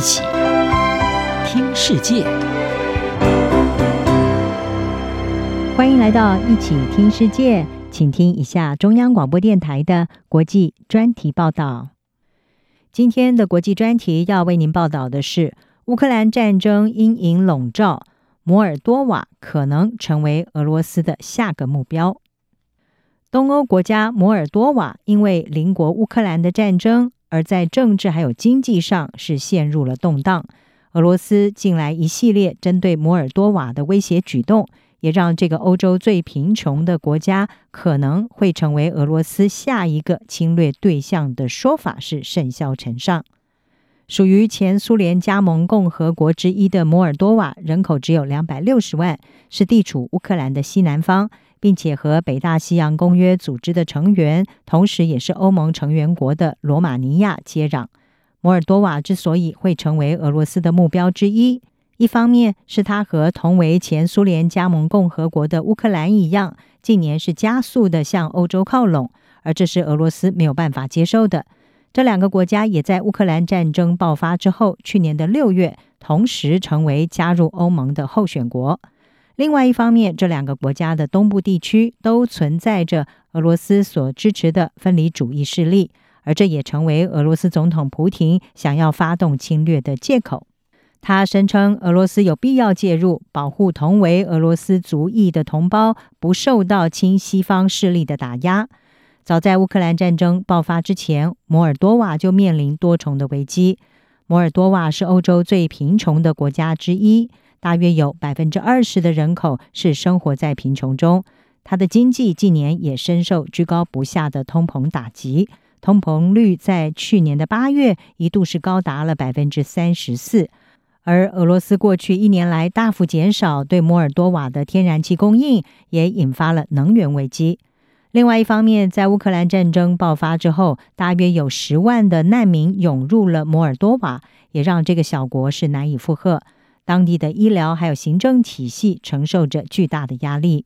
一起听世界，欢迎来到一起听世界，请听一下中央广播电台的国际专题报道。今天的国际专题要为您报道的是：乌克兰战争阴影笼罩，摩尔多瓦可能成为俄罗斯的下个目标。东欧国家摩尔多瓦因为邻国乌克兰的战争。而在政治还有经济上是陷入了动荡。俄罗斯近来一系列针对摩尔多瓦的威胁举动，也让这个欧洲最贫穷的国家可能会成为俄罗斯下一个侵略对象的说法是甚嚣尘上。属于前苏联加盟共和国之一的摩尔多瓦，人口只有两百六十万，是地处乌克兰的西南方。并且和北大西洋公约组织的成员，同时也是欧盟成员国的罗马尼亚接壤。摩尔多瓦之所以会成为俄罗斯的目标之一，一方面是它和同为前苏联加盟共和国的乌克兰一样，近年是加速的向欧洲靠拢，而这是俄罗斯没有办法接受的。这两个国家也在乌克兰战争爆发之后，去年的六月，同时成为加入欧盟的候选国。另外一方面，这两个国家的东部地区都存在着俄罗斯所支持的分离主义势力，而这也成为俄罗斯总统普丁想要发动侵略的借口。他声称，俄罗斯有必要介入，保护同为俄罗斯族裔的同胞不受到亲西方势力的打压。早在乌克兰战争爆发之前，摩尔多瓦就面临多重的危机。摩尔多瓦是欧洲最贫穷的国家之一。大约有百分之二十的人口是生活在贫穷中，它的经济近年也深受居高不下的通膨打击，通膨率在去年的八月一度是高达了百分之三十四，而俄罗斯过去一年来大幅减少对摩尔多瓦的天然气供应，也引发了能源危机。另外一方面，在乌克兰战争爆发之后，大约有十万的难民涌入了摩尔多瓦，也让这个小国是难以负荷。当地的医疗还有行政体系承受着巨大的压力。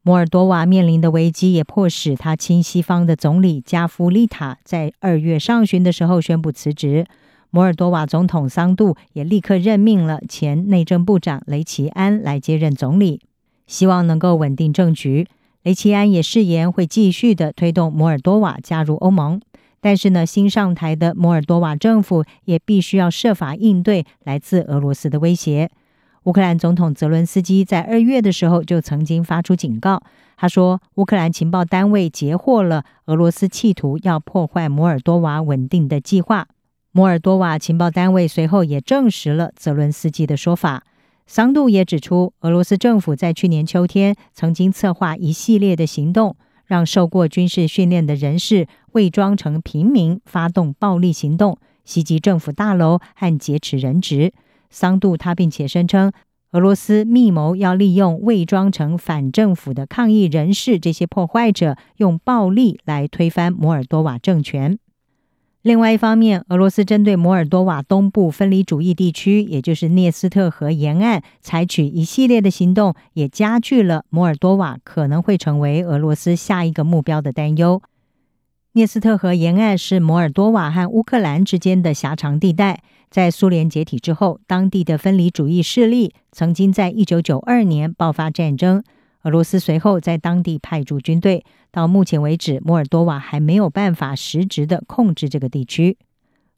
摩尔多瓦面临的危机也迫使他亲西方的总理加夫利塔在二月上旬的时候宣布辞职。摩尔多瓦总统桑杜也立刻任命了前内政部长雷奇安来接任总理，希望能够稳定政局。雷齐安也誓言会继续的推动摩尔多瓦加入欧盟。但是呢，新上台的摩尔多瓦政府也必须要设法应对来自俄罗斯的威胁。乌克兰总统泽伦斯基在二月的时候就曾经发出警告，他说，乌克兰情报单位截获了俄罗斯企图要破坏摩尔多瓦稳定的计划。摩尔多瓦情报单位随后也证实了泽伦斯基的说法。桑杜也指出，俄罗斯政府在去年秋天曾经策划一系列的行动。让受过军事训练的人士伪装成平民，发动暴力行动，袭击政府大楼和劫持人质。桑杜他并且声称，俄罗斯密谋要利用伪装成反政府的抗议人士这些破坏者，用暴力来推翻摩尔多瓦政权。另外一方面，俄罗斯针对摩尔多瓦东部分离主义地区，也就是涅斯特河沿岸，采取一系列的行动，也加剧了摩尔多瓦可能会成为俄罗斯下一个目标的担忧。涅斯特河沿岸是摩尔多瓦和乌克兰之间的狭长地带，在苏联解体之后，当地的分离主义势力曾经在一九九二年爆发战争。俄罗斯随后在当地派驻军队，到目前为止，摩尔多瓦还没有办法实质的控制这个地区。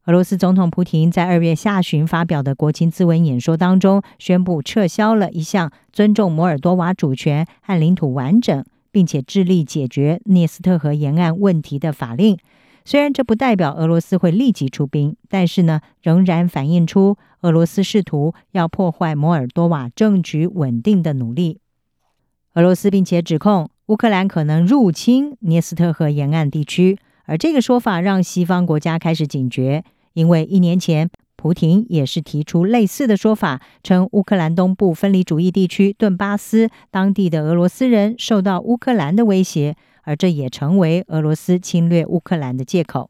俄罗斯总统普丁在二月下旬发表的国情咨文演说当中，宣布撤销了一项尊重摩尔多瓦主权和领土完整，并且致力解决涅斯特河沿岸问题的法令。虽然这不代表俄罗斯会立即出兵，但是呢，仍然反映出俄罗斯试图要破坏摩尔多瓦政局稳定的努力。俄罗斯并且指控乌克兰可能入侵涅斯特河沿岸地区，而这个说法让西方国家开始警觉，因为一年前普廷也是提出类似的说法，称乌克兰东部分离主义地区顿巴斯当地的俄罗斯人受到乌克兰的威胁，而这也成为俄罗斯侵略乌克兰的借口。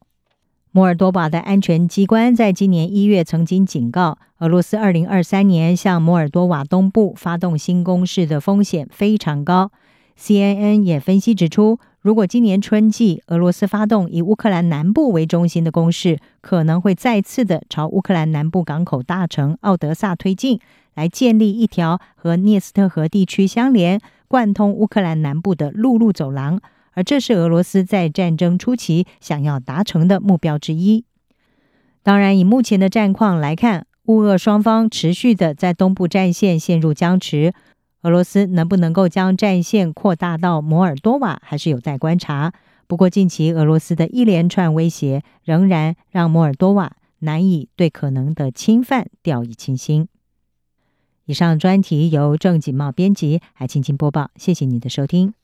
摩尔多瓦的安全机关在今年一月曾经警告，俄罗斯二零二三年向摩尔多瓦东部发动新攻势的风险非常高。CNN 也分析指出，如果今年春季俄罗斯发动以乌克兰南部为中心的攻势，可能会再次的朝乌克兰南部港口大城奥德萨推进，来建立一条和聂斯特河地区相连、贯通乌克兰南部的陆路走廊。而这是俄罗斯在战争初期想要达成的目标之一。当然，以目前的战况来看，乌俄双方持续的在东部战线陷入僵持。俄罗斯能不能够将战线扩大到摩尔多瓦，还是有待观察。不过，近期俄罗斯的一连串威胁，仍然让摩尔多瓦难以对可能的侵犯掉以轻心。以上专题由郑锦茂编辑，还请播报。谢谢你的收听。